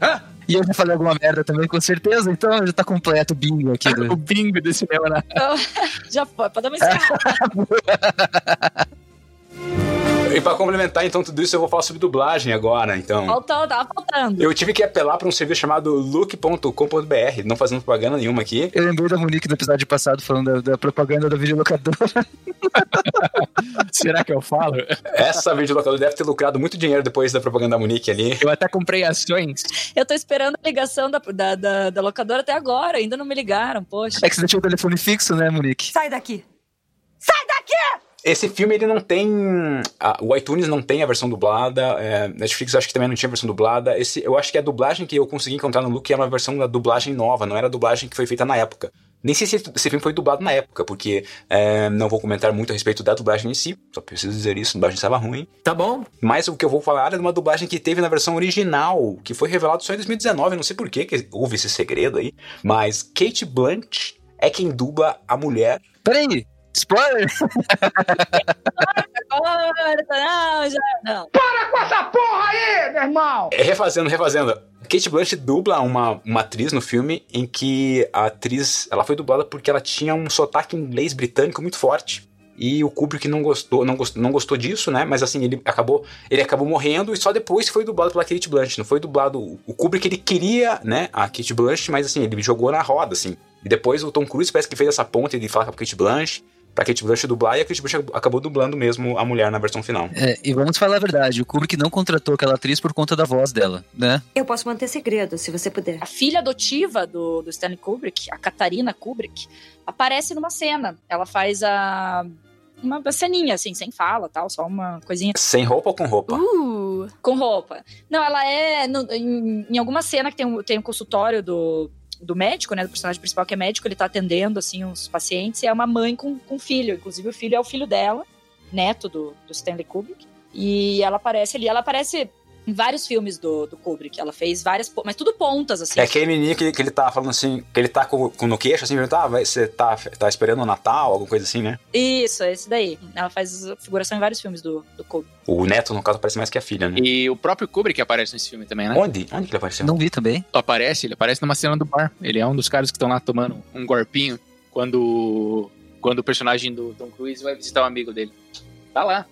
Hã? E eu já falei alguma merda também, com certeza, então já tá completo o bingo aqui. [LAUGHS] o Do... bingo desse na [LAUGHS] Então, já foi, pode dar uma. [LAUGHS] E pra complementar então tudo isso, eu vou falar sobre dublagem agora, então. Faltou, tava faltando. Eu tive que apelar pra um serviço chamado look.com.br, não fazendo propaganda nenhuma aqui. Eu lembrei da Monique do episódio passado falando da, da propaganda da videolocadora. [LAUGHS] Será que eu falo? Essa videolocadora deve ter lucrado muito dinheiro depois da propaganda da Monique ali. Eu até comprei ações. Eu tô esperando a ligação da, da, da, da locadora até agora, ainda não me ligaram, poxa. É que você deixou o telefone fixo, né, Monique? Sai daqui! Esse filme ele não tem. a- o iTunes não tem a versão dublada. é, Netflix acho que também não tinha a versão dublada. Esse, eu acho que a dublagem que eu consegui encontrar no Look é uma versão da dublagem nova, não era a dublagem que foi feita na época. Nem sei se esse filme foi dublado na época, porque é, não vou comentar muito a respeito da dublagem em si, só preciso dizer isso, a dublagem estava ruim. Tá bom. Mas o que eu vou falar é de uma dublagem que teve na versão original, que foi revelado só em 2019, não sei por que houve esse segredo aí, mas Kate Blanch é quem dubla a mulher Peraí, spoiler! Agora, não, já não. Para com essa porra aí, meu irmão! É, Refazendo, refazendo. Kate Blanchett dubla uma, uma atriz no filme em que a atriz ela foi dublada porque ela tinha um sotaque inglês britânico muito forte. E o Kubrick não gostou, não gostou, não gostou disso, né? Mas assim, ele acabou, ele acabou morrendo e só depois foi dublado pela Kate Blanchett. Não foi dublado. O Kubrick ele queria, né, a Kate Blanchett, mas assim, ele jogou na roda, assim. E depois o Tom Cruise parece que fez essa ponte de falar com a Kate Blanchett, pra Kate Blanchett dublar, e a Kate Blanchett acabou dublando mesmo a mulher na versão final. É, e vamos falar a verdade, o Kubrick não contratou aquela atriz por conta da voz dela, né? Eu posso manter segredo, se você puder. A filha adotiva do, do Stanley Kubrick, a Katarina Kubrick, aparece numa cena. Ela faz a. Uma ceninha, assim, sem fala tal, só uma coisinha. Sem roupa ou com roupa? Uh, com roupa. Não, ela é. no- em, em alguma cena que tem um, tem um consultório do, do médico, né? Do personagem principal que é médico, ele tá atendendo, assim, os pacientes, e é uma mãe com, com filho. Inclusive, o filho é o filho dela, neto do, do Stanley Kubrick. E ela aparece ali. Ela aparece em vários filmes do, do Kubrick. Ela fez várias. Mas tudo pontas, assim. É aquele menino que, que ele tá falando assim, que ele tá com, com no queixo, assim, perguntando, ah, você tá, tá esperando o Natal, alguma coisa assim, né? Isso, é esse daí. Ela faz figuração em vários filmes do, do Kubrick. O neto, no caso, parece mais que a filha, né? E o próprio Kubrick aparece nesse filme também, né? Onde? Onde que ele apareceu? Não vi também. Aparece, ele aparece numa cena do bar. Ele é um dos caras que estão lá tomando um gorpinho quando, quando o personagem do Tom Cruise vai visitar o amigo dele. Tá lá.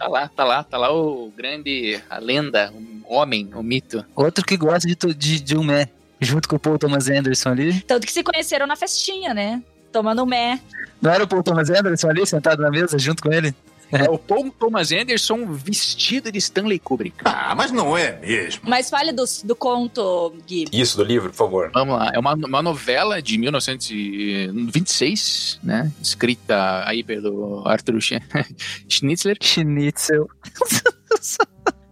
Tá lá, tá lá, tá lá o grande, a lenda, o homem, o mito. Outro que gosta de, de, de um mé, junto com o Paul Thomas Anderson ali. Tanto que se conheceram na festinha, né? Tomando um mé. Não era o Paul Thomas Anderson ali, sentado na mesa, junto com ele? É o Paul Thomas Anderson vestido de Stanley Kubrick. Ah, mas não é mesmo. Mas fale do, do conto, Gui. Isso, do livro, por favor. Vamos lá, é uma, uma novela de 1926, né? Escrita aí pelo Arthur Sch- [LAUGHS] Schnitzler. Schnitzel. [LAUGHS]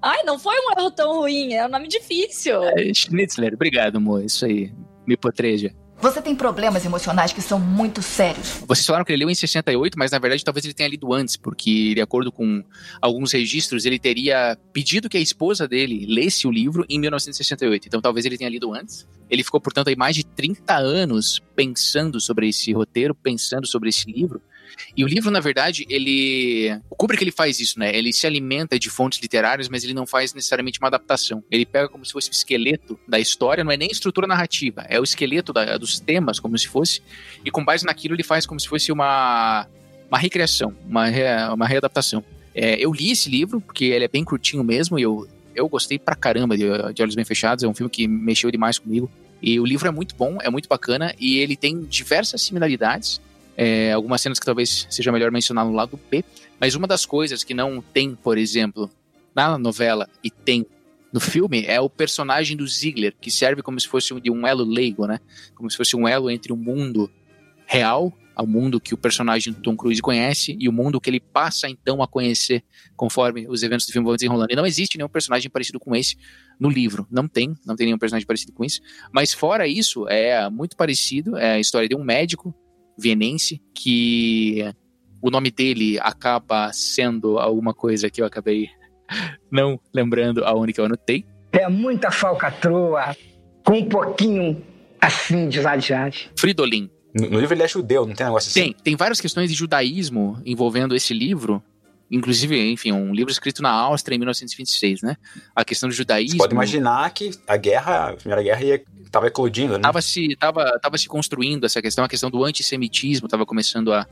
Ai, não foi um erro tão ruim, é um nome difícil. É, Schnitzler, obrigado, amor. Isso aí, me potreja. Você tem problemas emocionais que são muito sérios. Vocês falaram que ele leu em 68, mas na verdade talvez ele tenha lido antes, porque de acordo com alguns registros, ele teria pedido que a esposa dele lesse o livro em 1968. Então talvez ele tenha lido antes. Ele ficou, portanto, aí mais de 30 anos pensando sobre esse roteiro, pensando sobre esse livro. E o livro, na verdade, ele. O Kubrick ele faz isso, né? Ele se alimenta de fontes literárias, mas ele não faz necessariamente uma adaptação. Ele pega como se fosse o esqueleto da história, não é nem estrutura narrativa, é o esqueleto da, dos temas, como se fosse, e com base naquilo ele faz como se fosse uma, uma recriação, uma, re, uma readaptação. É, eu li esse livro, porque ele é bem curtinho mesmo, e eu, eu gostei pra caramba de, de Olhos Bem Fechados, é um filme que mexeu demais comigo. E o livro é muito bom, é muito bacana, e ele tem diversas similaridades é, algumas cenas que talvez seja melhor mencionar no lado B. Mas uma das coisas que não tem, por exemplo, na novela e tem no filme é o personagem do Ziegler, que serve como se fosse de um elo leigo, né? Como se fosse um elo entre o mundo real, ao mundo que o personagem do Tom Cruise conhece, e o mundo que ele passa então a conhecer conforme os eventos do filme vão desenrolando. E não existe nenhum personagem parecido com esse no livro. Não tem, não tem nenhum personagem parecido com isso. Mas fora isso, é muito parecido. É a história de um médico vienense, que o nome dele acaba sendo alguma coisa que eu acabei [LAUGHS] não lembrando aonde que eu anotei. É muita falcatrua, com um pouquinho assim de ladeade. Fridolin. No, no livro ele é judeu, não tem negócio assim? Tem, tem várias questões de judaísmo envolvendo esse livro. Inclusive, enfim, um livro escrito na Áustria em 1926, né? A questão do judaísmo. Você pode imaginar que a guerra, a Primeira Guerra ia tava eclodindo, né? Tava se, tava, tava se construindo essa questão, a questão do antissemitismo tava começando a,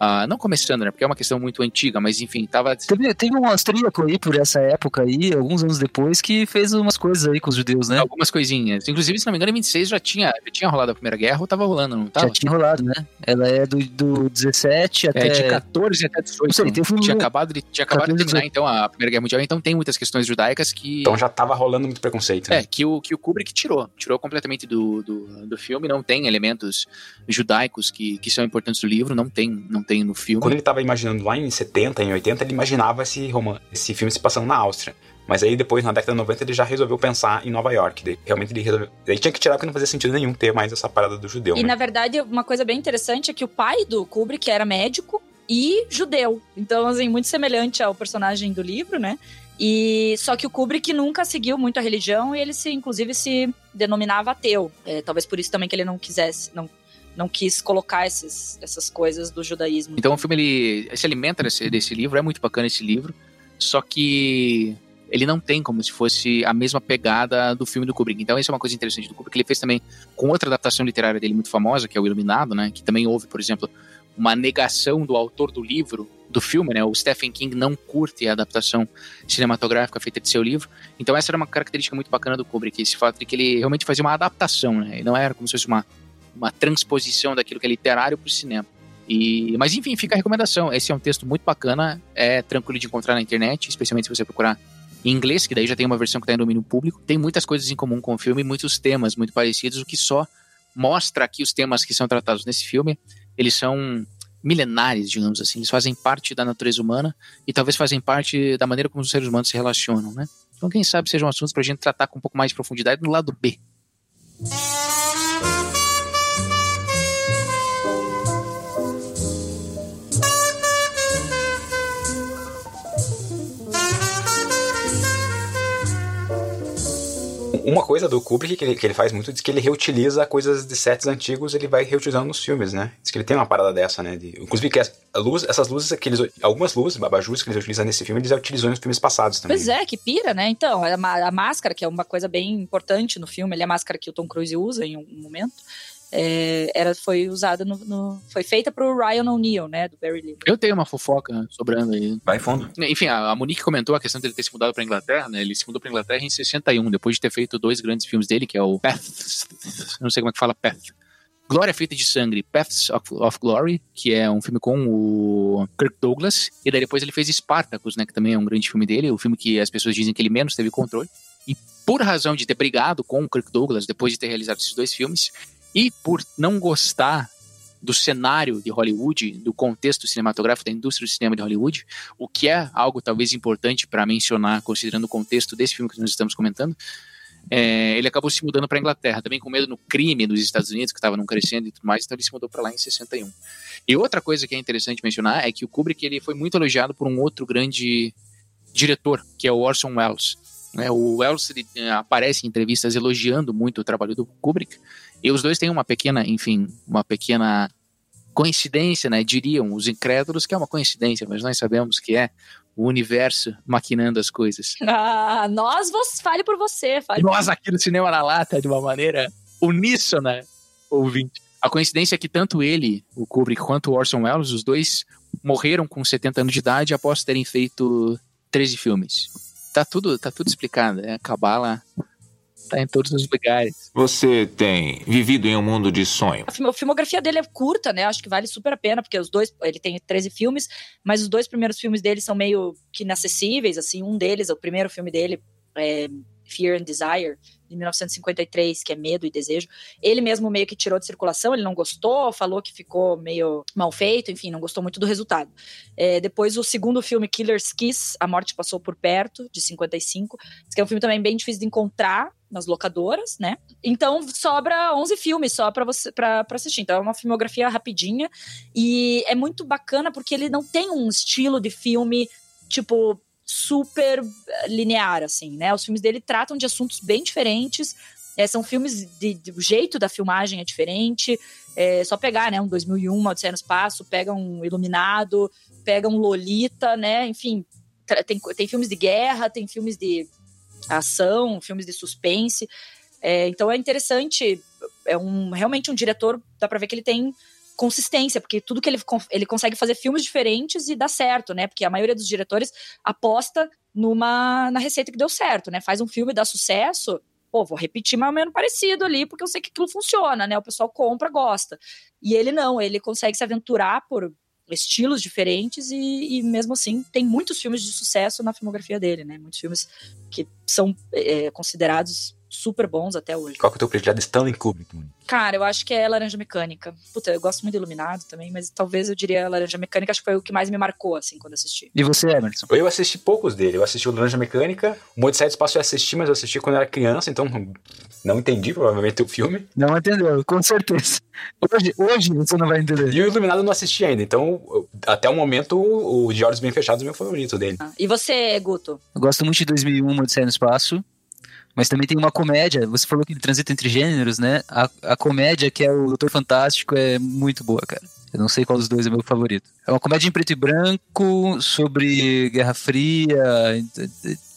Uh, não começando, né? Porque é uma questão muito antiga, mas enfim, tava. Teve, teve um austríaco aí por essa época aí, alguns anos depois, que fez umas coisas aí com os judeus, né? Algumas coisinhas. Inclusive, se não me engano, em 26 já tinha, já tinha rolado a Primeira Guerra ou tava rolando, não tava? Já tinha rolado, né? Ela é do, do 17 até. É, de 14 até 18. Não sei, teve um... Tinha acabado de, tinha acabado de terminar, então, a Primeira Guerra Mundial, então tem muitas questões judaicas que. Então já tava rolando muito preconceito. Né? É, que o, que o Kubrick tirou. Tirou completamente do, do, do filme, não tem elementos judaicos que, que são importantes do livro, não tem, não tem no filme. Quando ele estava imaginando lá em 70, em 80, ele imaginava esse, roman esse filme se passando na Áustria. Mas aí depois, na década de 90, ele já resolveu pensar em Nova York. Daí, realmente ele resolveu. Ele tinha que tirar porque não fazia sentido nenhum ter mais essa parada do judeu. E né? na verdade, uma coisa bem interessante é que o pai do Kubrick era médico e judeu. Então, assim, muito semelhante ao personagem do livro, né? E só que o Kubrick nunca seguiu muito a religião e ele se, inclusive, se denominava ateu. É, talvez por isso também que ele não quisesse, não não quis colocar esses, essas coisas do judaísmo. Então o filme ele se alimenta desse, desse livro, é muito bacana esse livro, só que ele não tem como se fosse a mesma pegada do filme do Kubrick. Então, isso é uma coisa interessante do Kubrick. Ele fez também com outra adaptação literária dele muito famosa, que é o Iluminado, né? Que também houve, por exemplo, uma negação do autor do livro, do filme, né? O Stephen King não curte a adaptação cinematográfica feita de seu livro. Então, essa era uma característica muito bacana do Kubrick, esse fato de que ele realmente fazia uma adaptação, né? E não era como se fosse uma uma transposição daquilo que é literário para o cinema. E, mas enfim, fica a recomendação. Esse é um texto muito bacana, é tranquilo de encontrar na internet, especialmente se você procurar em inglês, que daí já tem uma versão que está em domínio público. Tem muitas coisas em comum com o filme, muitos temas muito parecidos, o que só mostra aqui os temas que são tratados nesse filme. Eles são milenares, digamos assim. Eles fazem parte da natureza humana e talvez fazem parte da maneira como os seres humanos se relacionam, né? Então, quem sabe sejam assuntos para a gente tratar com um pouco mais de profundidade no lado B. Uma coisa do Kubrick que ele, que ele faz muito diz que ele reutiliza coisas de sets antigos, ele vai reutilizando nos filmes, né? Diz que ele tem uma parada dessa, né? De, inclusive que luz, essas luzes que eles, algumas luzes, babajus que eles utilizam nesse filme, eles já utilizam nos filmes passados também. Pois é, que pira, né? Então, a, a máscara, que é uma coisa bem importante no filme, ele é a máscara que o Tom Cruise usa em um momento é, era, foi usada no, no, foi feita pro Ryan O'Neill, né, do Barry Lyndon. Eu tenho uma fofoca sobrando aí. Vai fundo. Enfim, a, a Monique comentou a questão dele ter se mudado pra Inglaterra, né, ele se mudou pra Inglaterra em 61, depois de ter feito dois grandes filmes dele, que é o Path, [LAUGHS] não sei como é que fala Path, Glória Feita de Sangue, Paths of, of, Glory, que é um filme com o Kirk Douglas, e daí depois ele fez Spartacus, né, que também é um grande filme dele, o filme que as pessoas dizem que ele menos teve controle, e por razão de ter brigado com o Kirk Douglas depois de ter realizado esses dois filmes, e por não gostar do cenário de Hollywood, do contexto cinematográfico da indústria do cinema de Hollywood, o que é algo talvez importante para mencionar, considerando o contexto desse filme que nós estamos comentando, é, ele acabou se mudando para Inglaterra, também com medo no crime dos Estados Unidos, que estava não crescendo e tudo mais, então ele se mudou para lá em 61. E outra coisa que é interessante mencionar é que o Kubrick ele foi muito elogiado por um outro grande diretor, que é o Orson Welles. Né? O Welles ele, eh, aparece em entrevistas elogiando muito o trabalho do Kubrick, e os dois têm uma pequena, enfim, uma pequena coincidência, né? Diriam os incrédulos que é uma coincidência, mas nós sabemos que é o universo maquinando as coisas. [LAUGHS] Ah, nós, você, fale por você. Fale nós aqui no Cinema na Lata, de uma maneira uníssona, ouvinte. A coincidência é que tanto ele, o Kubrick, quanto o Orson Welles, os dois morreram com 70 anos de idade após terem feito 13 filmes. Tá tudo, tá tudo explicado, é a cabala tá em todos os lugares. Você tem vivido em um mundo de sonho. A filmografia dele é curta, né? Acho que vale super a pena, porque os dois, ele tem 13 filmes, mas os dois primeiros filmes dele são meio que inacessíveis, assim, um deles, o primeiro filme dele é Fear and Desire, de 1953, que é Medo e Desejo. Ele mesmo meio que tirou de circulação, ele não gostou, falou que ficou meio mal feito, enfim, não gostou muito do resultado. É, depois, o segundo filme, Killer's Kiss, A Morte Passou por Perto, de 55, que é um filme também bem difícil de encontrar nas locadoras, né? Então sobra 11 filmes só para você para assistir. Então é uma filmografia rapidinha e é muito bacana porque ele não tem um estilo de filme tipo super linear, assim, né? Os filmes dele tratam de assuntos bem diferentes. É, são filmes de, de, o jeito da filmagem é diferente. É só pegar, né? Um 2001, Odisseia no Espaço, pega um Iluminado, pega um Lolita, né? Enfim, tem, tem filmes de guerra, tem filmes de ação, filmes de suspense. É, então é interessante. É um realmente um diretor, dá para ver que ele tem consistência, porque tudo que ele, ele consegue fazer filmes diferentes e dá certo, né? Porque a maioria dos diretores aposta numa na receita que deu certo, né? Faz um filme, dá sucesso, pô, vou repetir mais ou menos parecido ali, porque eu sei que aquilo funciona, né? O pessoal compra, gosta. E ele não, ele consegue se aventurar por estilos diferentes e, e mesmo assim tem muitos filmes de sucesso na filmografia dele, né? Muitos filmes que são é, considerados super bons até hoje. Qual que é o teu predileto de Stanley Kubrick? Cara, eu acho que é Laranja Mecânica. Puta, eu gosto muito de Iluminado também, mas talvez eu diria Laranja Mecânica, acho que foi o que mais me marcou, assim, quando assisti. E você, Emerson? Eu assisti poucos dele. Eu assisti o Laranja Mecânica, o Monte Sete Espaço eu assisti, mas eu assisti quando eu era criança, então não entendi provavelmente o filme. Não entendeu, com certeza. Hoje, hoje você não vai entender. E o Iluminado eu não assisti ainda, então até o momento o De Olhos Bem Fechados é o meu favorito dele. Ah, e você, Guto? Eu gosto muito de 2001, Odisseia no Espaço. Mas também tem uma comédia, você falou que ele transita entre gêneros, né? A, a comédia, que é o Doutor Fantástico, é muito boa, cara. Eu não sei qual dos dois é meu favorito. É uma comédia em preto e branco, sobre Guerra Fria.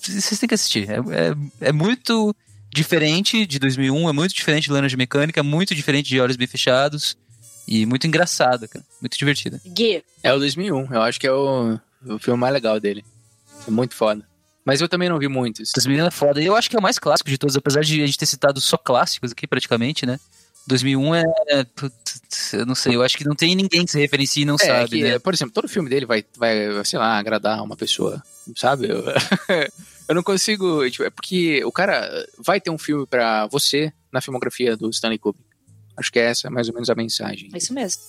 Vocês têm que assistir. É, é, é muito diferente de 2001, é muito diferente de Laranja Mecânica, muito diferente de Olhos Bem Fechados. E muito engraçado, cara. Muito divertido. Gui. É o 2001. Eu acho que é o, o filme mais legal dele. É muito foda. Mas eu também não vi muitos. 2001 é foda. E eu acho que é o mais clássico de todos, apesar de a gente ter citado só clássicos aqui, praticamente, né? 2001 é, é. Eu não sei, eu acho que não tem ninguém que se referencie e não é, sabe. Que, né? Por exemplo, todo filme dele vai, vai, sei lá, agradar uma pessoa, sabe? Eu, [LAUGHS] eu não consigo. Tipo, é porque o cara vai ter um filme para você na filmografia do Stanley Kubrick. Acho que essa é mais ou menos a mensagem. É isso mesmo.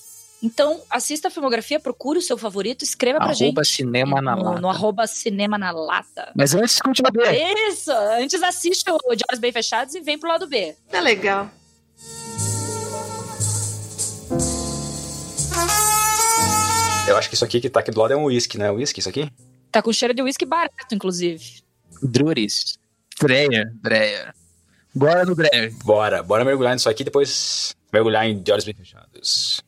Então, assista a filmografia, procure o seu favorito, escreva pra gente. Arroba Cinema na no, Lata. No arroba Cinema na Lata. Mas antes, continua B. Isso! Antes assista o De Olhos Bem Fechados e vem pro lado B. É legal. Eu acho que isso aqui que tá aqui do lado é um whisky, né? Whisky, isso aqui? Tá com cheiro de whisky barato, inclusive. Druris. Dreyer. Dreyer. Bora no Dreyer. Bora, bora mergulhar nisso aqui depois mergulhar em De Olhos Bem Fechados.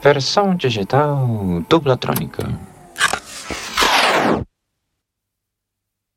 Versão digital dublatrônica.